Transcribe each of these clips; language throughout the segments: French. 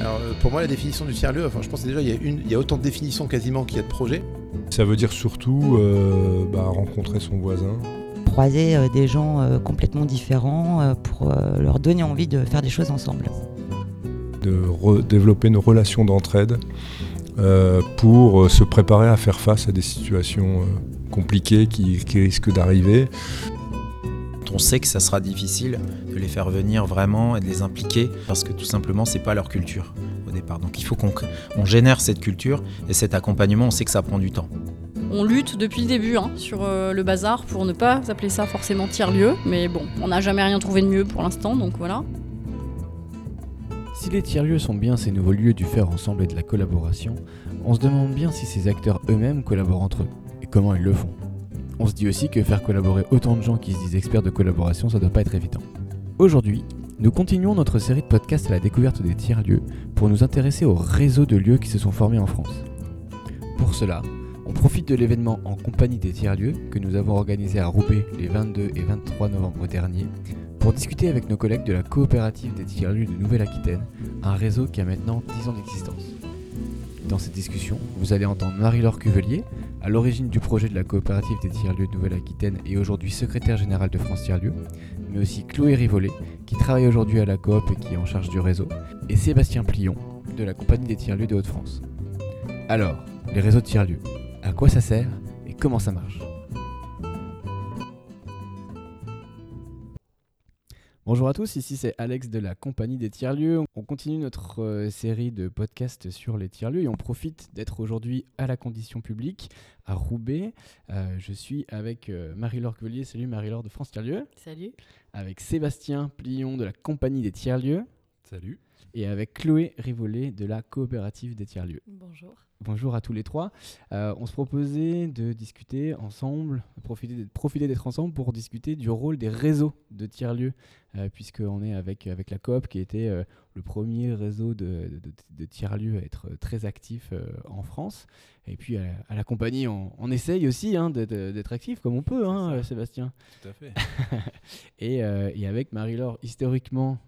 Alors, euh, pour moi, la définition du tiers-lieu, enfin, je pense que déjà, il y, a une, il y a autant de définitions quasiment qu'il y a de projets. Ça veut dire surtout euh, bah, rencontrer son voisin. Croiser euh, des gens euh, complètement différents euh, pour euh, leur donner envie de faire des choses ensemble. de développer nos relations d'entraide euh, pour euh, se préparer à faire face à des situations euh, compliquées qui, qui risquent d'arriver. On sait que ça sera difficile de les faire venir vraiment et de les impliquer parce que tout simplement c'est pas leur culture au départ. Donc il faut qu'on on génère cette culture et cet accompagnement, on sait que ça prend du temps. On lutte depuis le début hein, sur euh, le bazar pour ne pas appeler ça forcément tiers-lieu, mais bon, on n'a jamais rien trouvé de mieux pour l'instant, donc voilà. Si les tiers-lieux sont bien ces nouveaux lieux du faire ensemble et de la collaboration, on se demande bien si ces acteurs eux-mêmes collaborent entre eux et comment ils le font? On se dit aussi que faire collaborer autant de gens qui se disent experts de collaboration, ça doit pas être évident. Aujourd'hui, nous continuons notre série de podcasts à la découverte des tiers-lieux pour nous intéresser au réseau de lieux qui se sont formés en France. Pour cela, on profite de l'événement en compagnie des tiers-lieux que nous avons organisé à Roubaix les 22 et 23 novembre dernier pour discuter avec nos collègues de la coopérative des tiers-lieux de Nouvelle-Aquitaine, un réseau qui a maintenant 10 ans d'existence. Dans cette discussion, vous allez entendre Marie-Laure Cuvelier, à l'origine du projet de la coopérative des tiers-lieux de Nouvelle-Aquitaine et aujourd'hui secrétaire générale de France Tiers-Lieux, mais aussi Chloé Rivollet, qui travaille aujourd'hui à la coop et qui est en charge du réseau, et Sébastien Plion, de la compagnie des tiers-lieux de Haute-France. Alors, les réseaux de tiers-lieux, à quoi ça sert et comment ça marche? Bonjour à tous, ici c'est Alex de la compagnie des tiers-lieux. On continue notre euh, série de podcasts sur les tiers-lieux et on profite d'être aujourd'hui à la condition publique à Roubaix. Euh, je suis avec euh, Marie-Laure Cuvelier, salut Marie-Laure de France Tiers-lieux, Salut. avec Sébastien Plion de la compagnie des tiers-lieux Salut. et avec Chloé Rivollet de la coopérative des tiers-lieux. Bonjour. Bonjour à tous les trois. Euh, on se proposait de discuter ensemble, profiter d'être, profiter d'être ensemble pour discuter du rôle des réseaux de tiers-lieux, euh, puisqu'on est avec, avec la COP qui était euh, le premier réseau de, de- de- de tiers-lieux à être très actif euh, en France. Et puis à, à la compagnie, on, on essaye aussi hein, d'être, actif comme on peut, hein, Sébastien. Tout à fait. Et, et avec Marie-Laure, historiquement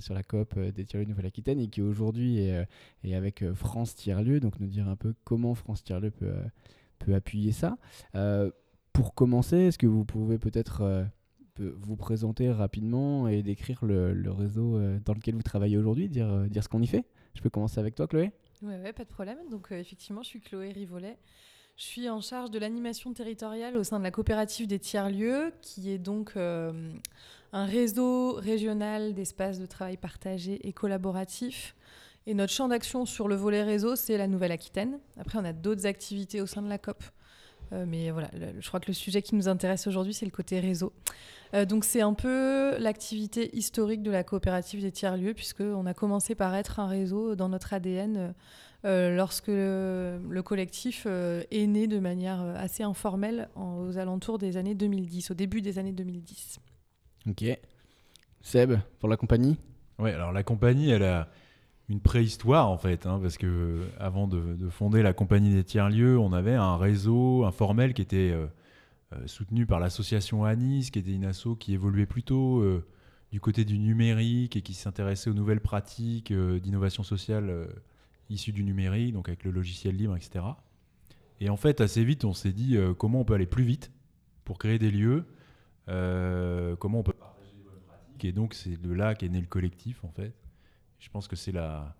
sur la COP des tiers-lieux Nouvelle-Aquitaine et qui aujourd'hui est, est avec France Tiers-lieux, donc nous dire un peu comment France Tiers-lieux peut, euh, peut appuyer ça. Euh, pour commencer, est-ce que vous pouvez peut-être euh, vous présenter rapidement et décrire le, le réseau dans lequel vous travaillez aujourd'hui, dire, dire ce qu'on y fait? Je peux commencer avec toi, Chloé? Ouais, ouais, pas de problème. Donc, effectivement, je suis Chloé Rivollet. Je suis en charge de l'animation territoriale au sein de la coopérative des tiers-lieux, qui est donc un réseau régional d'espaces de travail partagés et collaboratifs. Et notre champ d'action sur le volet réseau, c'est la Nouvelle-Aquitaine. Après, on a d'autres activités au sein de la COP. Euh, mais voilà, le- je crois que le sujet qui nous intéresse aujourd'hui, c'est le côté réseau. Euh, donc c'est un peu l'activité historique de la coopérative des tiers-lieux, puisqu'on a commencé par être un réseau dans notre ADN euh, lorsque le, le collectif euh, est né de manière assez informelle en- aux alentours des années 2010, au début des années 2010. Ok. Seb, pour la compagnie? Ouais, alors la compagnie, elle a une préhistoire en fait, hein, parce que euh, avant de, de fonder la compagnie des tiers-lieux, on avait un réseau informel qui était euh, euh, soutenu par l'association Anis, qui était une asso qui évoluait plutôt du côté du numérique et qui s'intéressait aux nouvelles pratiques d'innovation sociale issues du numérique, donc avec le logiciel libre, etc. Et en fait, assez vite, on s'est dit comment on peut aller plus vite pour créer des lieux, comment on peut partager les bonnes pratiques. Et donc, c'est de là qu'est né le collectif, en fait. Je pense que c'est la,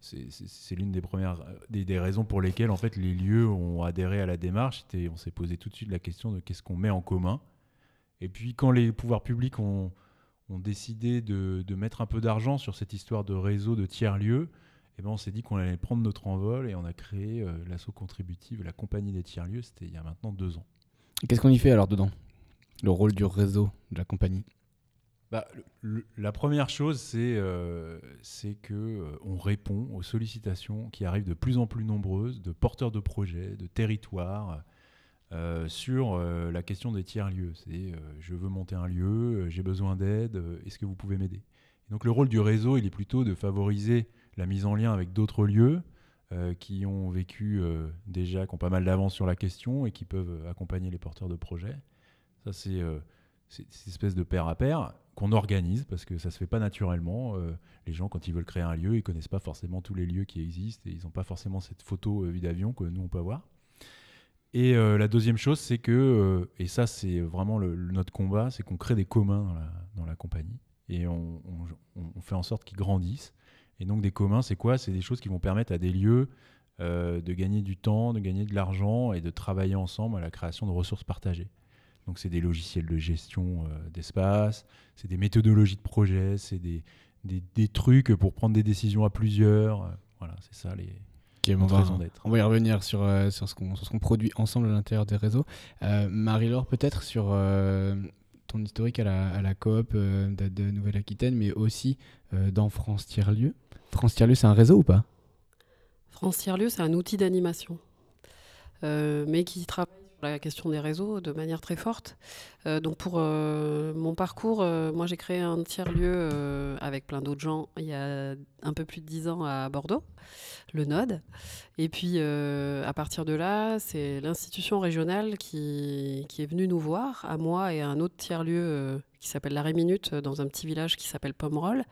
c'est, l'une des premières des, raisons pour lesquelles en fait les lieux ont adhéré à la démarche. On s'est posé tout de suite la question de qu'est-ce qu'on met en commun. Et puis quand les pouvoirs publics ont, décidé de, de mettre un peu d'argent sur cette histoire de réseau de tiers lieux, eh ben on s'est dit qu'on allait prendre notre envol et on a créé euh, l'asso contributive, la compagnie des tiers lieux. C'était il y a maintenant deux ans. Qu'est-ce qu'on y fait alors dedans? Le rôle du réseau de la compagnie? Bah, la première chose, c'est euh, que euh, on répond aux sollicitations qui arrivent de plus en plus nombreuses de porteurs de projets, de territoires, euh, sur euh, la question des tiers-lieux. C'est je veux monter un lieu, j'ai besoin d'aide, est-ce que vous pouvez m'aider? Donc le rôle du réseau, il est plutôt de favoriser la mise en lien avec d'autres lieux qui ont vécu déjà, qui ont pas mal d'avance sur la question et qui peuvent accompagner les porteurs de projets. Ça, c'est c'est cette espèce de pair à pair. Qu'on organise parce que ça se fait pas naturellement. Euh, les gens, quand ils veulent créer un lieu, ils connaissent pas forcément tous les lieux qui existent et ils n'ont pas forcément cette photo euh, vue d'avion que nous on peut avoir. Et euh, la deuxième chose, c'est que, et ça c'est vraiment le, notre combat, c'est qu'on crée des communs dans la, compagnie et on, on, fait en sorte qu'ils grandissent. Et donc des communs, c'est quoi? C'est des choses qui vont permettre à des lieux de gagner du temps, de gagner de l'argent et de travailler ensemble à la création de ressources partagées. Donc c'est des logiciels de gestion euh, d'espace, c'est des méthodologies de projet, c'est des, des, trucs pour prendre des décisions à plusieurs. Euh, voilà, c'est ça les, raisons d'être. On va y revenir sur, euh, sur ce qu'on produit ensemble à l'intérieur des réseaux. Marie-Laure, peut-être sur ton historique à la, à la coop de, Nouvelle-Aquitaine, mais aussi dans France Tiers-Lieu. France Tiers-Lieu, c'est un réseau ou pas? France Tiers-Lieu, c'est un outil d'animation, mais qui travaille la question des réseaux de manière très forte. Euh, donc pour euh, mon parcours, euh, moi j'ai créé un tiers-lieu avec plein d'autres gens il y a un peu plus de dix ans à Bordeaux, le Node. Et puis à partir de là, c'est l'institution régionale qui, est venue nous voir, à moi et à un autre tiers-lieu qui s'appelle l'Arrêt Minute, dans un petit village qui s'appelle Pomerol,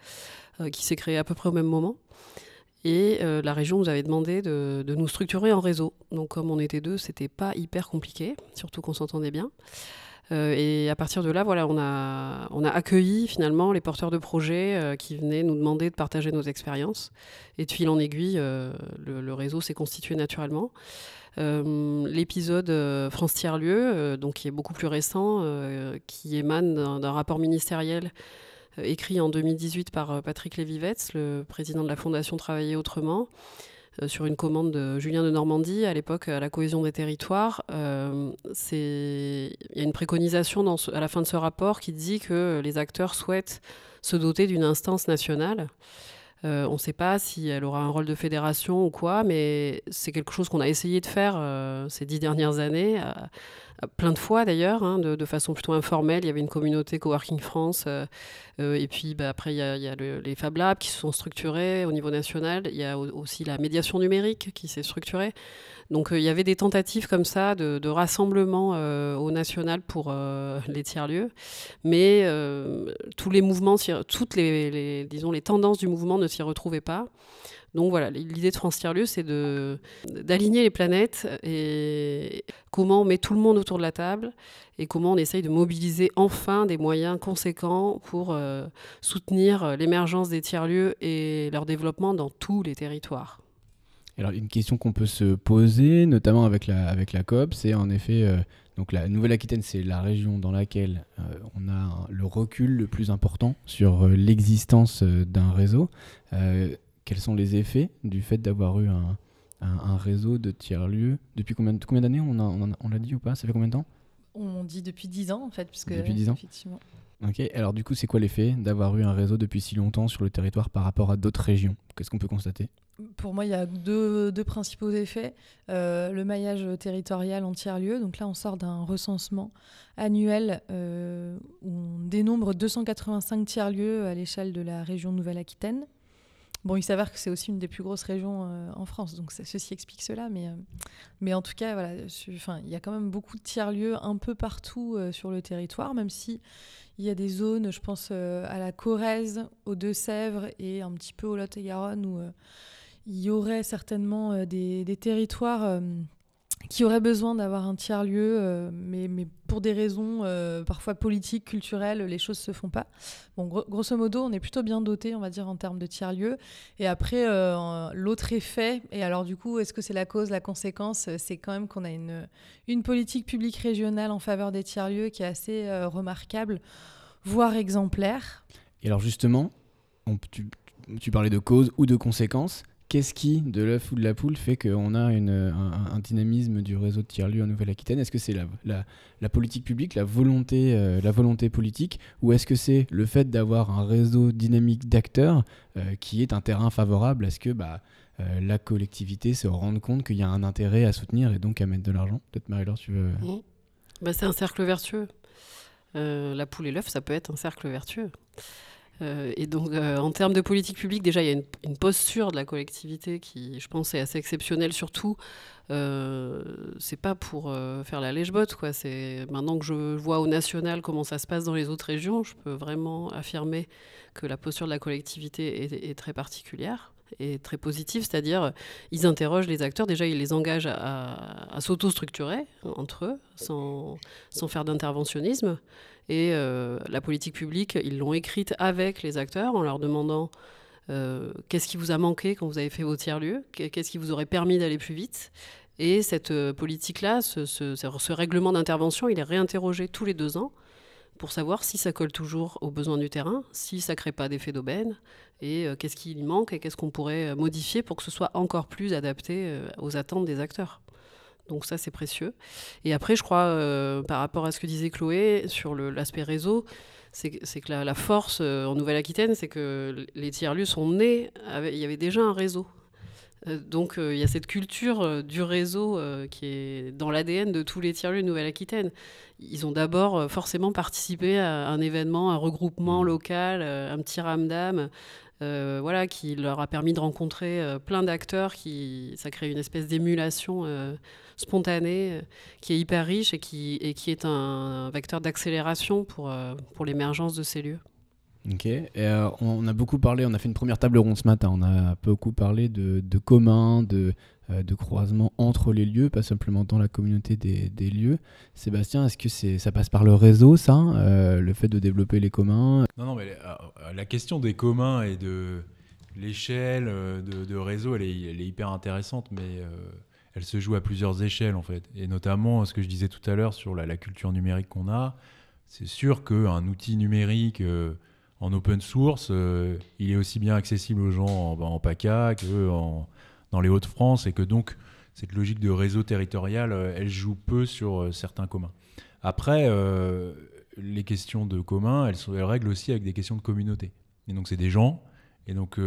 qui s'est créé à peu près au même moment. Et euh, la région nous avait demandé de, nous structurer en réseau. Donc comme on était deux, c'était pas hyper compliqué, surtout qu'on s'entendait bien. Euh, et à partir de là, voilà, on a, accueilli finalement les porteurs de projets euh, qui venaient nous demander de partager nos expériences. Et de fil en aiguille, le, réseau s'est constitué naturellement. L'épisode France Tiers-Lieu, donc qui est beaucoup plus récent, qui émane d'un rapport ministériel écrit en 2018 par euh, Patrick Lévivets, le président de la Fondation Travailler Autrement, euh, sur une commande de Julien de Normandie, à l'époque à la cohésion des territoires. Il y a une préconisation à la fin de ce rapport qui dit que les acteurs souhaitent se doter d'une instance nationale. on ne sait pas si elle aura un rôle de fédération ou quoi, mais c'est quelque chose qu'on a essayé de faire ces dix dernières années plein de fois d'ailleurs, hein, de, façon plutôt informelle. Il y avait une communauté Coworking France, euh, euh, et puis bah, après il y a, les Fab Labs qui se sont structurés au niveau national. Il y a aussi la médiation numérique qui s'est structurée. Donc euh, il y avait des tentatives comme ça de, rassemblement au national pour les tiers-lieux, mais tous les mouvements, toutes les, disons, les tendances du mouvement ne s'y retrouvaient pas. Donc voilà, l'idée de France Tiers-Lieu, c'est d'aligner les planètes et comment on met tout le monde autour de la table et comment on essaye de mobiliser enfin des moyens conséquents pour euh, soutenir l'émergence des tiers-lieux et leur développement dans tous les territoires. Alors une question qu'on peut se poser, notamment avec la, avec la COP, c'est en effet, euh, donc la Nouvelle-Aquitaine, c'est la région dans laquelle euh, on a le recul le plus important sur l'existence d'un réseau quels sont les effets du fait d'avoir eu un, un, réseau de tiers-lieux? Depuis combien, combien d'années on, on, on l'a dit ou pas? Ça fait combien de temps? On dit depuis 10 ans en fait. Puisque, depuis 10 ans Effectivement. Ok, alors du coup, c'est quoi l'effet d'avoir eu un réseau depuis si longtemps sur le territoire par rapport à d'autres régions? Qu'est-ce qu'on peut constater? Pour moi, il y a deux, deux principaux effets. Euh, le maillage territorial en tiers-lieux. Donc là, on sort d'un recensement annuel euh, où on dénombre 285 tiers-lieux à l'échelle de la région Nouvelle-Aquitaine. Bon, il s'avère que c'est aussi une des plus grosses régions euh, en France, donc ceci explique cela. Mais, euh, mais en tout cas, voilà, il y a quand même beaucoup de tiers-lieux un peu partout euh, sur le territoire, même si il y a des zones, je pense à la Corrèze, aux Deux-Sèvres et un petit peu au Lot-et-Garonne, où il y aurait certainement des, des, territoires qui aurait besoin d'avoir un tiers-lieu, euh, mais, mais, pour des raisons euh, parfois politiques, culturelles, les choses se font pas. Bon, grosso modo, on est plutôt bien doté, on va dire, en termes de tiers-lieu. Et après, euh, l'autre effet, et alors du coup, est-ce que c'est la cause, la conséquence? C'est quand même qu'on a une, une politique publique régionale en faveur des tiers-lieux qui est assez remarquable, voire exemplaire. Et alors justement, tu, parlais de cause ou de conséquences qu'est-ce qui, de l'œuf ou de la poule, fait qu'on a un, dynamisme du réseau de tiers-lieux en Nouvelle-Aquitaine? Est-ce que c'est la, politique publique, la volonté, euh, la volonté politique, ou est-ce que c'est le fait d'avoir un réseau dynamique d'acteurs euh, qui est un terrain favorable à ce que bah, euh, la collectivité se rende compte qu'il y a un intérêt à soutenir et donc à mettre de l'argent? Peut-être Marie-Laure, tu veux... Mmh. Bah, c'est un cercle vertueux. la poule et l'œuf, ça peut être un cercle vertueux. Euh, et donc, euh, en termes de politique publique, déjà, il y a une, posture de la collectivité qui, je pense, est assez exceptionnelle. Surtout, euh, c'est pas pour euh, faire la lèche-botte, maintenant que je vois au national comment ça se passe dans les autres régions, je peux vraiment affirmer que la posture de la collectivité est, très particulière et très positive, c'est-à-dire ils interrogent les acteurs, déjà ils les engagent à, s'auto-structurer entre eux sans faire d'interventionnisme. Et euh, la politique publique, ils l'ont écrite avec les acteurs en leur demandant euh, qu'est-ce qui vous a manqué quand vous avez fait vos tiers-lieux, qu'est-ce qui vous aurait permis d'aller plus vite? Et cette euh, politique-là, ce, règlement d'intervention, il est réinterrogé tous les deux ans pour savoir si ça colle toujours aux besoins du terrain, si ça ne crée pas d'effet d'aubaine, et qu'est-ce qui manque et qu'est-ce qu'on pourrait modifier pour que ce soit encore plus adapté aux attentes des acteurs. Donc ça, c'est précieux. Et après, je crois, euh, par rapport à ce que disait Chloé sur l'aspect réseau, c'est que la, la force euh, en Nouvelle-Aquitaine, c'est que les tiers-lieux sont nés, avec, il y avait déjà un réseau. Euh, donc il y a cette culture du réseau qui est dans l'ADN de tous les tiers-lieux de Nouvelle-Aquitaine. Ils ont d'abord forcément participé à un événement, un regroupement local, un petit ramdam, euh, voilà, qui leur a permis de rencontrer euh, plein d'acteurs, qui ça crée une espèce d'émulation euh, spontanée qui est hyper riche et qui, et qui est un, vecteur d'accélération pour, pour l'émergence de ces lieux. Ok, on a beaucoup parlé, on a fait une première table ronde ce matin, on a beaucoup parlé de, de de, de croisement entre les lieux, pas simplement dans la communauté des, lieux. Sébastien, est-ce que ça passe par le réseau, ça, euh, le fait de développer les communs? Non, non, mais la, la question des communs et de l'échelle de, réseau, elle est, hyper intéressante, mais elle se joue à plusieurs échelles en fait. Et notamment, ce que je disais tout à l'heure sur la, culture numérique qu'on a, c'est sûr qu'un outil numérique en open source, euh, il est aussi bien accessible aux gens en, en PACA que en, dans les Hauts-de-France et que donc cette logique de réseau territorial, euh, elle joue peu sur euh, certains communs. Après, euh, les questions de communs, elles, elles règlent aussi avec des questions de communauté. Et donc c'est des gens, et donc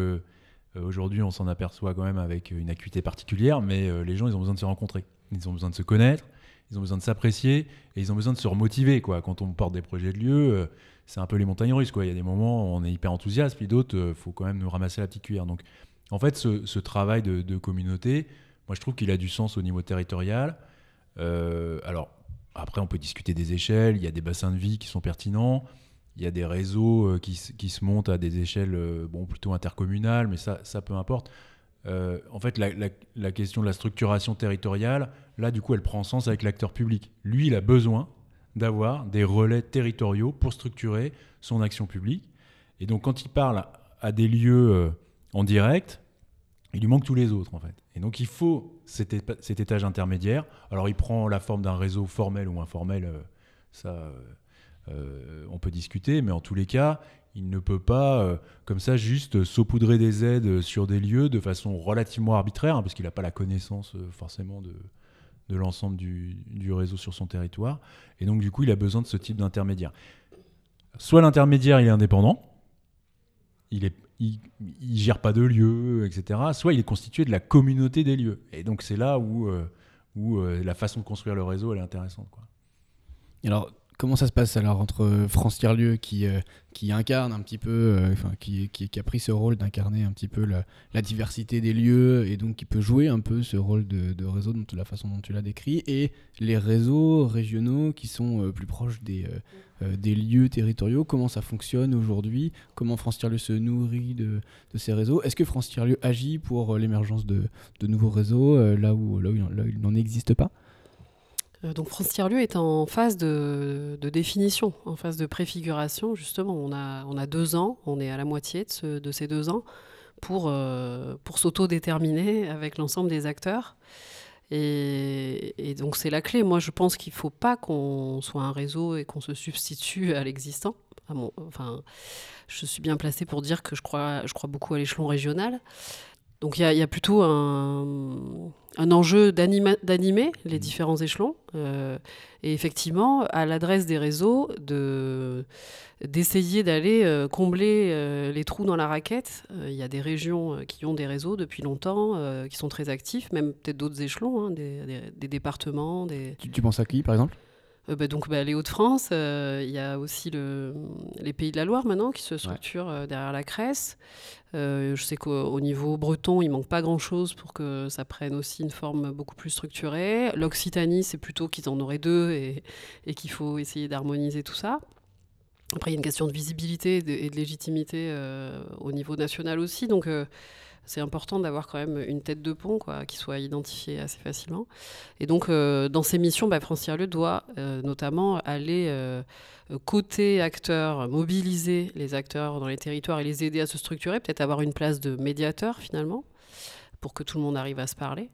aujourd'hui on s'en aperçoit quand même avec une acuité particulière, mais les gens ils ont besoin de se rencontrer, ils ont besoin de se connaître, ils ont besoin de s'apprécier, et ils ont besoin de se remotiver. Quoi. Quand on porte des projets de lieu, c'est un peu les montagnes russes. Quoi. Il y a des moments on est hyper enthousiaste, puis d'autres, faut quand même nous ramasser la petite cuillère. Donc, en fait, ce, travail de, communauté, moi, je trouve qu'il a du sens au niveau territorial. Euh, alors, après, on peut discuter des échelles. Il y a des bassins de vie qui sont pertinents. Il y a des réseaux euh, qui, se montent à des échelles euh, bon, plutôt intercommunales, mais ça, ça peu importe. En fait, la, la, question de la structuration territoriale, là, du coup, elle prend sens avec l'acteur public. Lui, il a besoin d'avoir des relais territoriaux pour structurer son action publique. Et donc, quand il parle à des lieux en direct, il lui manque tous les autres, en fait. Et donc, il faut cet, étage intermédiaire. Alors, il prend la forme d'un réseau formel ou informel, euh, ça, euh, on peut discuter, mais en tous les cas, il ne peut pas, euh, comme ça, juste saupoudrer des aides sur des lieux de façon relativement arbitraire, hein, parce qu'il n'a pas la connaissance euh, forcément de, de l'ensemble du, du, réseau sur son territoire. Et donc, du coup, il a besoin de ce type d'intermédiaire. Soit l'intermédiaire, il est indépendant, il est il, il, gère pas de lieux, etc. Soit il est constitué de la communauté des lieux. Et donc c'est là où, euh, où euh, la façon de construire le réseau elle est intéressante. Quoi. Alors comment ça se passe alors entre France Tierlieu qui, euh, qui incarne un petit peu, euh, qui, qui, a pris ce rôle d'incarner un petit peu la, diversité des lieux et donc qui peut jouer un peu ce rôle de, de réseau de la façon dont tu l'as décrit, et les réseaux régionaux qui sont euh, plus proches des, des lieux territoriaux, comment ça fonctionne aujourd'hui, comment France Tierlieu se nourrit de, de ces réseaux, est-ce que France Tierlieu agit pour l'émergence de, de nouveaux réseaux là, où, là où, là où il n'en existe pas? euh, donc France Tiers-Lieu est en phase de, définition, en phase de préfiguration. Justement, on a, deux ans, on est à la moitié de, ce, de ces deux ans pour, euh, pour s'auto-déterminer avec l'ensemble des acteurs. Et, donc c'est la clé. Moi, je pense qu'il ne faut pas qu'on soit un réseau et qu'on se substitue à l'existant. Enfin, je suis bien placée pour dire que je crois beaucoup à l'échelon régional. Donc il y, y, a plutôt un, un enjeu d'animer les différents échelons euh, et effectivement à l'adresse des réseaux de d'essayer d'aller euh, combler euh, les trous dans la raquette. Il y a des régions qui ont des réseaux depuis longtemps, qui sont très actifs, même peut-être d'autres échelons, hein, des, des, des, départements. Des... Tu, tu penses à qui par exemple? Bah, donc bah, les Hauts-de-France, euh, il y a aussi le, les Pays de la Loire maintenant qui se structurent euh, derrière la Cresse. je sais qu'au niveau breton, il manque pas grand-chose pour que ça prenne aussi une forme beaucoup plus structurée. L'Occitanie, c'est plutôt qu'ils en auraient deux et, et qu'il faut essayer d'harmoniser tout ça. Après, il y a une question de visibilité et de, légitimité au niveau national aussi. Donc, c'est important d'avoir quand même une tête de pont quoi, qui soit identifiée assez facilement. Et donc, euh, dans ces missions, bah, France Tiers-Lieu doit euh, notamment aller euh, côté acteurs, mobiliser les acteurs dans les territoires et les aider à se structurer, peut-être avoir une place de médiateur finalement pour que tout le monde arrive à se parler.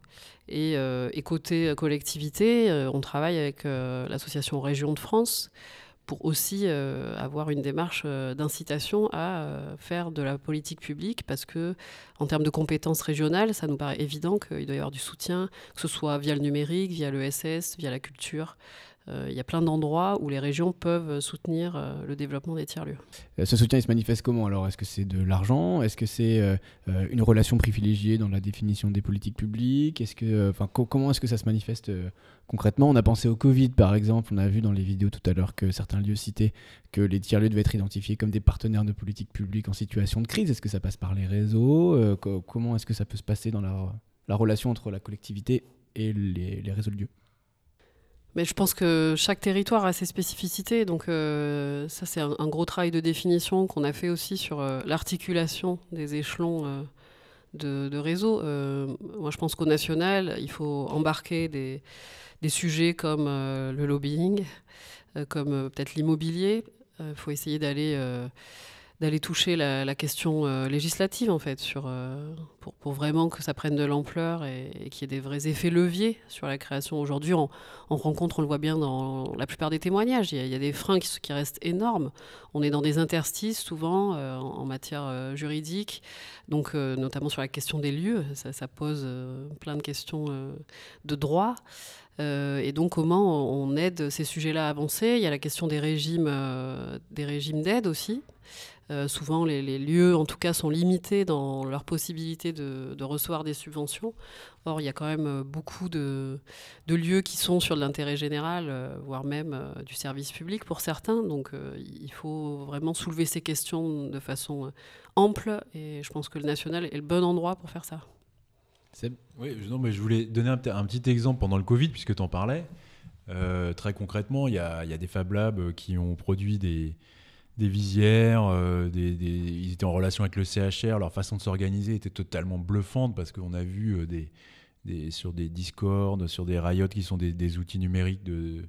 Et, et côté collectivité, on travaille avec l'association Région de France pour aussi euh, avoir une démarche euh, d'incitation à euh, faire de la politique publique parce que en termes de compétences régionales, ça nous paraît évident qu'il doit y avoir du soutien, que ce soit via le numérique, via le SS, via la culture. Euh, il y a plein d'endroits où les régions peuvent soutenir euh, le développement des tiers-lieux. Euh, ce soutien, il se manifeste comment alors? Est-ce que c'est de l'argent? Est-ce que c'est une relation privilégiée dans la définition des politiques publiques? Est-ce que, enfin, Comment est-ce que ça se manifeste concrètement? On a pensé au Covid, par exemple. On a vu dans les vidéos tout à l'heure que certains lieux citaient que les tiers-lieux devaient être identifiés comme des partenaires de politique publique en situation de crise. Est-ce que ça passe par les réseaux? Comment est-ce que ça peut se passer dans la, la relation entre la collectivité et les réseaux de lieux? Mais je pense que chaque territoire a ses spécificités. Donc, euh, ça, c'est un, gros travail de définition qu'on a fait aussi sur euh, l'articulation des échelons euh, de, réseau. moi, je pense qu'au national, il faut embarquer des sujets comme le lobbying, comme peut-être l'immobilier. Il faut essayer d'aller d'aller toucher la, question euh, législative en fait sur euh, pour, vraiment que ça prenne de l'ampleur et, qu'il y ait des vrais effets leviers sur la création. Aujourd'hui on, rencontre on le voit bien dans la plupart des témoignages. Il y a, des freins qui, restent énormes. On est dans des interstices souvent euh, en, matière juridique donc notamment sur la question des lieux. Ça, ça pose plein de questions de droit. Et donc comment on aide ces sujets-là à avancer? Il y a la question des régimes, des régimes d'aide aussi. Euh, souvent, les, lieux, en tout cas, sont limités dans leur possibilité de, recevoir des subventions. Or, il y a quand même euh, beaucoup de, lieux qui sont sur l'intérêt général, euh, voire même du service public pour certains. Donc, il faut vraiment soulever ces questions de façon ample. Et je pense que le national est le bon endroit pour faire ça. Oui, non, mais je voulais donner un, petit exemple pendant le Covid, puisque tu en parlais. très concrètement, il y a, y a, des Fab Labs qui ont produit des, des visières, euh, ils étaient en relation avec le CHR, leur façon de s'organiser était totalement bluffante parce qu'on a vu euh, sur des Discord, sur des Riot qui sont des, outils numériques de,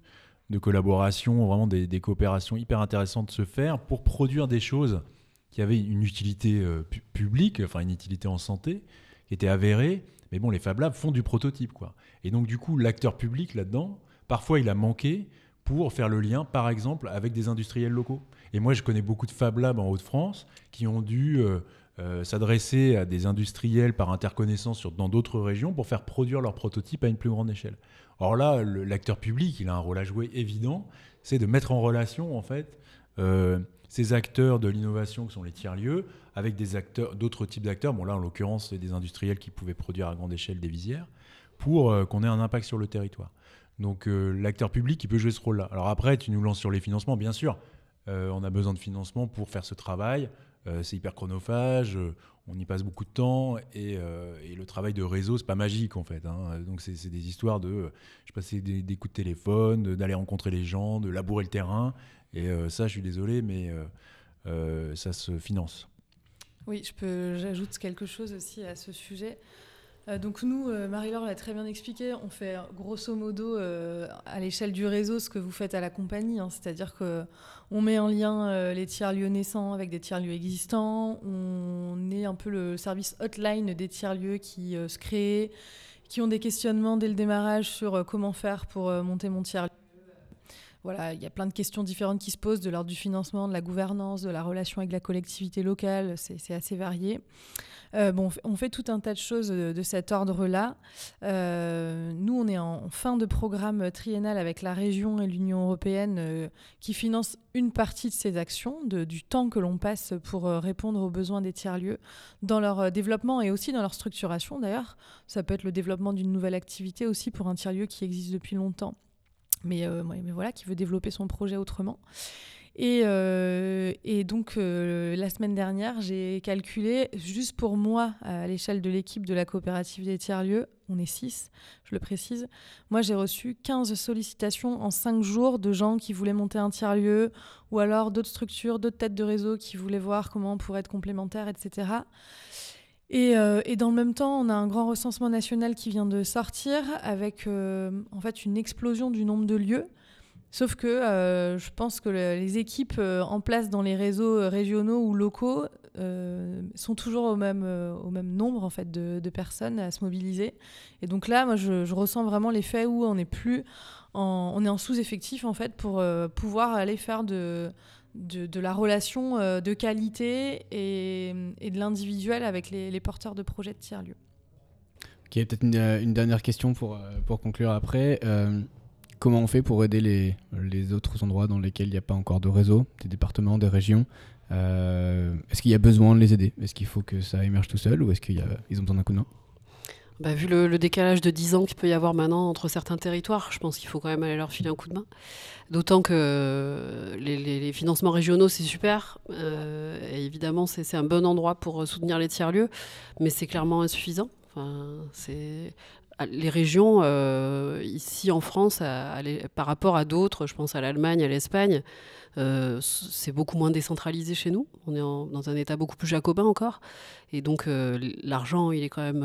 de collaboration, vraiment des, coopérations hyper intéressantes se faire pour produire des choses qui avaient une utilité euh, publique, enfin une utilité en santé, qui était avérée. Mais bon, les Fab Labs font du prototype, quoi. Et donc, du coup, l'acteur public là-dedans, parfois, il a manqué pour faire le lien, par exemple, avec des industriels locaux. Et moi, je connais beaucoup de Fab Labs en Haute-France qui ont dû euh, euh, s'adresser à des industriels par interconnaissance dans d'autres régions pour faire produire leurs prototypes à une plus grande échelle. Or là, l'acteur public, il a un rôle à jouer évident, c'est de mettre en relation, en fait, euh, ces acteurs de l'innovation qui sont les tiers-lieux avec des acteurs, d'autres types d'acteurs. Bon, là, en l'occurrence, c'est des industriels qui pouvaient produire à grande échelle des visières pour qu'on ait un impact sur le territoire. Donc l'acteur public, il peut jouer ce rôle-là. Alors après, tu nous lances sur les financements, bien sûr. Euh, on a besoin de financement pour faire ce travail. Euh, c'est hyper chronophage, euh, on y passe beaucoup de temps et, le travail de réseau, c'est pas magique en fait. Hein. Donc c'est des histoires de, je passais des, des, coups de téléphone, d'aller rencontrer les gens, de labourer le terrain. Et ça, je suis désolé, mais ça se finance. Oui, je peux, j'ajoute quelque chose aussi à ce sujet. Euh, donc nous, euh, Marie-Laure l'a très bien expliqué, on fait grosso modo euh, à l'échelle du réseau ce que vous faites à la compagnie, hein. c'est-à-dire qu'on met en lien les tiers-lieux naissants avec des tiers-lieux existants, on est un peu le service hotline des tiers-lieux qui se créent, qui ont des questionnements dès le démarrage sur comment faire pour monter mon tiers-lieu. Voilà, il y a plein de questions différentes qui se posent de l'ordre du financement, de la gouvernance, de la relation avec la collectivité locale, c'est assez varié. Euh, bon, on fait tout un tas de choses de, cet ordre-là. Euh, nous, on est en fin de programme triennal avec la région et l'Union européenne euh, qui financent une partie de ces actions, du temps que l'on passe pour répondre aux besoins des tiers-lieux dans leur développement et aussi dans leur structuration d'ailleurs. Ça peut être le développement d'une nouvelle activité aussi pour un tiers-lieu qui existe depuis longtemps mais, mais voilà, qui veut développer son projet autrement. Et, euh, et donc, euh, la semaine dernière, j'ai calculé, juste pour moi, à l'échelle de l'équipe de la coopérative des tiers-lieux, on est 6, je le précise, moi j'ai reçu 15 sollicitations en 5 jours de gens qui voulaient monter un tiers-lieu, ou alors d'autres structures, d'autres têtes de réseau qui voulaient voir comment on pourrait être complémentaires, etc. Et, euh, et, dans le même temps, on a un grand recensement national qui vient de sortir avec en fait une explosion du nombre de lieux. Sauf que euh, je pense que les équipes euh, en place dans les réseaux euh, régionaux ou locaux sont toujours au même, au même nombre en fait, de, personnes à se mobiliser. Et donc là, moi, je, ressens vraiment l'effet où on est plus en, on est en sous-effectif en fait pour pouvoir aller faire de, de, la relation de qualité et, de l'individuel avec les, porteurs de projets de tiers-lieux. Ok, peut-être une, une, dernière question pour, pour conclure après. Comment on fait pour aider les, les autres endroits dans lesquels il n'y a pas encore de réseau, des départements, des régions? Euh, Est-ce qu'il y a besoin de les aider? Est-ce qu'il faut que ça émerge tout seul ou est-ce qu'ils ont besoin d'un coup de main? Bah, vu le, décalage de 10 ans qu'il peut y avoir maintenant entre certains territoires, je pense qu'il faut quand même aller leur filer un coup de main. D'autant que les, financements régionaux, c'est super. Euh, évidemment, c'est un bon endroit pour soutenir les tiers-lieux, mais c'est clairement insuffisant. Les régions, euh, ici en France, par rapport à d'autres, je pense à l'Allemagne, à l'Espagne, euh, c'est beaucoup moins décentralisé chez nous. On est dans un état beaucoup plus jacobin encore. Et donc, euh, l'argent, il est quand même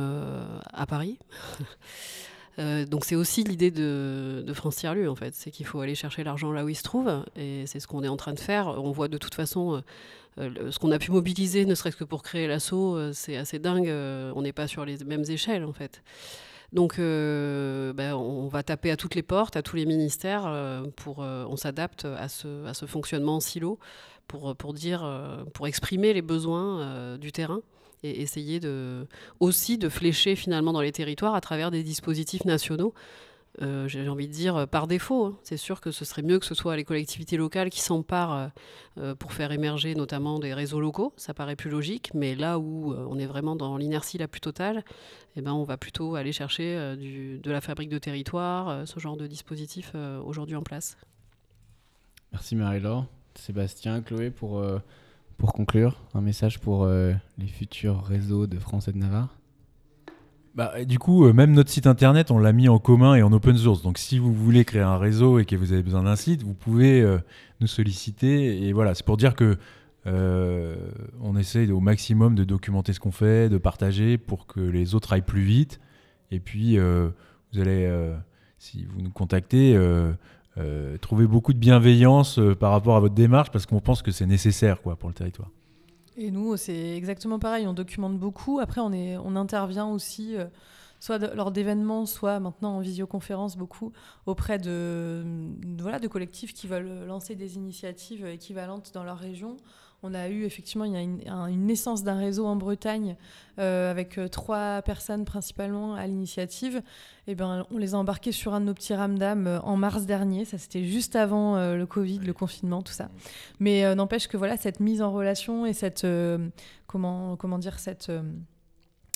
à Paris. donc, c'est aussi l'idée de, France Tiers-Lieu, en fait. C'est qu'il faut aller chercher l'argent là où il se trouve. Et c'est ce qu'on est en train de faire. On voit de toute façon ce qu'on a pu mobiliser, ne serait-ce que pour créer l'assaut, c'est assez dingue. on n'est pas sur les mêmes échelles, en fait. Donc, euh, ben, on va taper à toutes les portes, à tous les ministères, euh, pour, euh, on s'adapte à ce, fonctionnement en silo pour, pour exprimer les besoins du terrain et essayer de, aussi de flécher finalement dans les territoires à travers des dispositifs nationaux euh, j'ai envie de dire, par défaut. Hein. C'est sûr que ce serait mieux que ce soit les collectivités locales qui s'emparent euh, euh, pour faire émerger notamment des réseaux locaux. Ça paraît plus logique, mais là où on est vraiment dans l'inertie la plus totale, eh ben, on va plutôt aller chercher de la fabrique de territoire, ce genre de dispositif aujourd'hui en place. Merci Marie-Laure. Sébastien, Chloé, pour, pour conclure, un message pour les futurs réseaux de France et de Navarre bah, du coup, euh, même notre site internet, on l'a mis en commun et en open source. Donc, si vous voulez créer un réseau et que vous avez besoin d'un site, vous pouvez euh, nous solliciter. Et voilà, c'est pour dire que euh, on essaye au maximum de documenter ce qu'on fait, de partager pour que les autres aillent plus vite. Et puis, vous allez, si vous nous contactez, trouver beaucoup de bienveillance par rapport à votre démarche parce qu'on pense que c'est nécessaire quoi, pour le territoire. Et nous, c'est exactement pareil, on documente beaucoup. Après, on, est, on intervient aussi, euh, soit lors d'événements, soit maintenant en visioconférence beaucoup, auprès de, voilà, de collectifs qui veulent lancer des initiatives équivalentes dans leur région. On a eu effectivement il y a une, naissance d'un réseau en Bretagne euh, avec euh, trois personnes principalement à l'initiative. Et eh ben, on les a embarqués sur un de nos petits ramdam euh, en mars dernier. Ça c'était juste avant le Covid, le confinement, tout ça. Mais n'empêche que voilà cette mise en relation et cette comment comment dire cette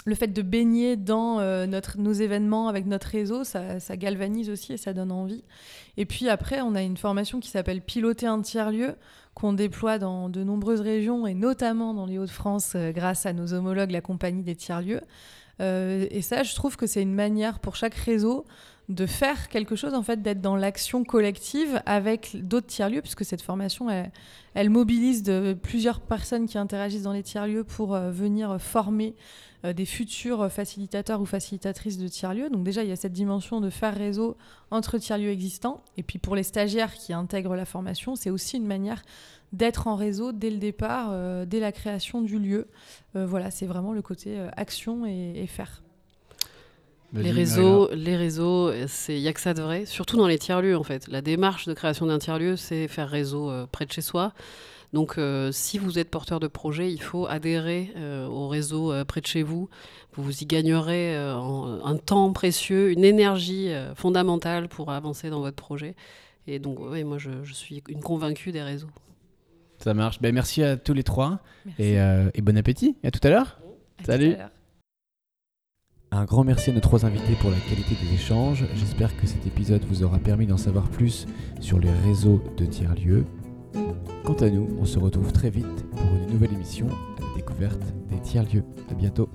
le fait de baigner dans notre, nos événements avec notre réseau, ça, ça, galvanise aussi et ça donne envie. Et puis après, on a une formation qui s'appelle Piloter un tiers-lieu, qu'on déploie dans de nombreuses régions et notamment dans les Hauts-de-France euh, grâce à nos homologues, la compagnie des tiers-lieux. Euh, et ça, je trouve que c'est une manière pour chaque réseau de faire quelque chose, en fait, d'être dans l'action collective avec d'autres tiers-lieux, puisque cette formation, elle, mobilise de, plusieurs personnes qui interagissent dans les tiers-lieux pour euh, venir former des futurs facilitateurs ou facilitatrices de tiers-lieux. Donc déjà, il y a cette dimension de faire réseau entre tiers-lieux existants. Et puis pour les stagiaires qui intègrent la formation, c'est aussi une manière d'être en réseau dès le départ, euh, dès la création du lieu. Euh, voilà, c'est vraiment le côté euh, action et, faire. Les réseaux, les réseaux, c'est y a que ça de vrai, surtout dans les tiers-lieux en fait. La démarche de création d'un tiers-lieu, c'est faire réseau près de chez soi. Donc, si vous êtes porteur de projet, il faut adhérer au réseau près de chez vous. Vous y gagnerez un temps précieux, une énergie fondamentale pour avancer dans votre projet. Et donc, oui, moi, je, je suis une convaincue des réseaux. Ça marche. Ben, merci à tous les trois. Et, euh, et, bon appétit. Et à tout à l'heure. Salut. Un grand merci à nos trois invités pour la qualité des échanges. J'espère que cet épisode vous aura permis d'en savoir plus sur les réseaux de tiers-lieux. Quant à nous, on se retrouve très vite pour une nouvelle émission à la découverte des tiers-lieux. A bientôt.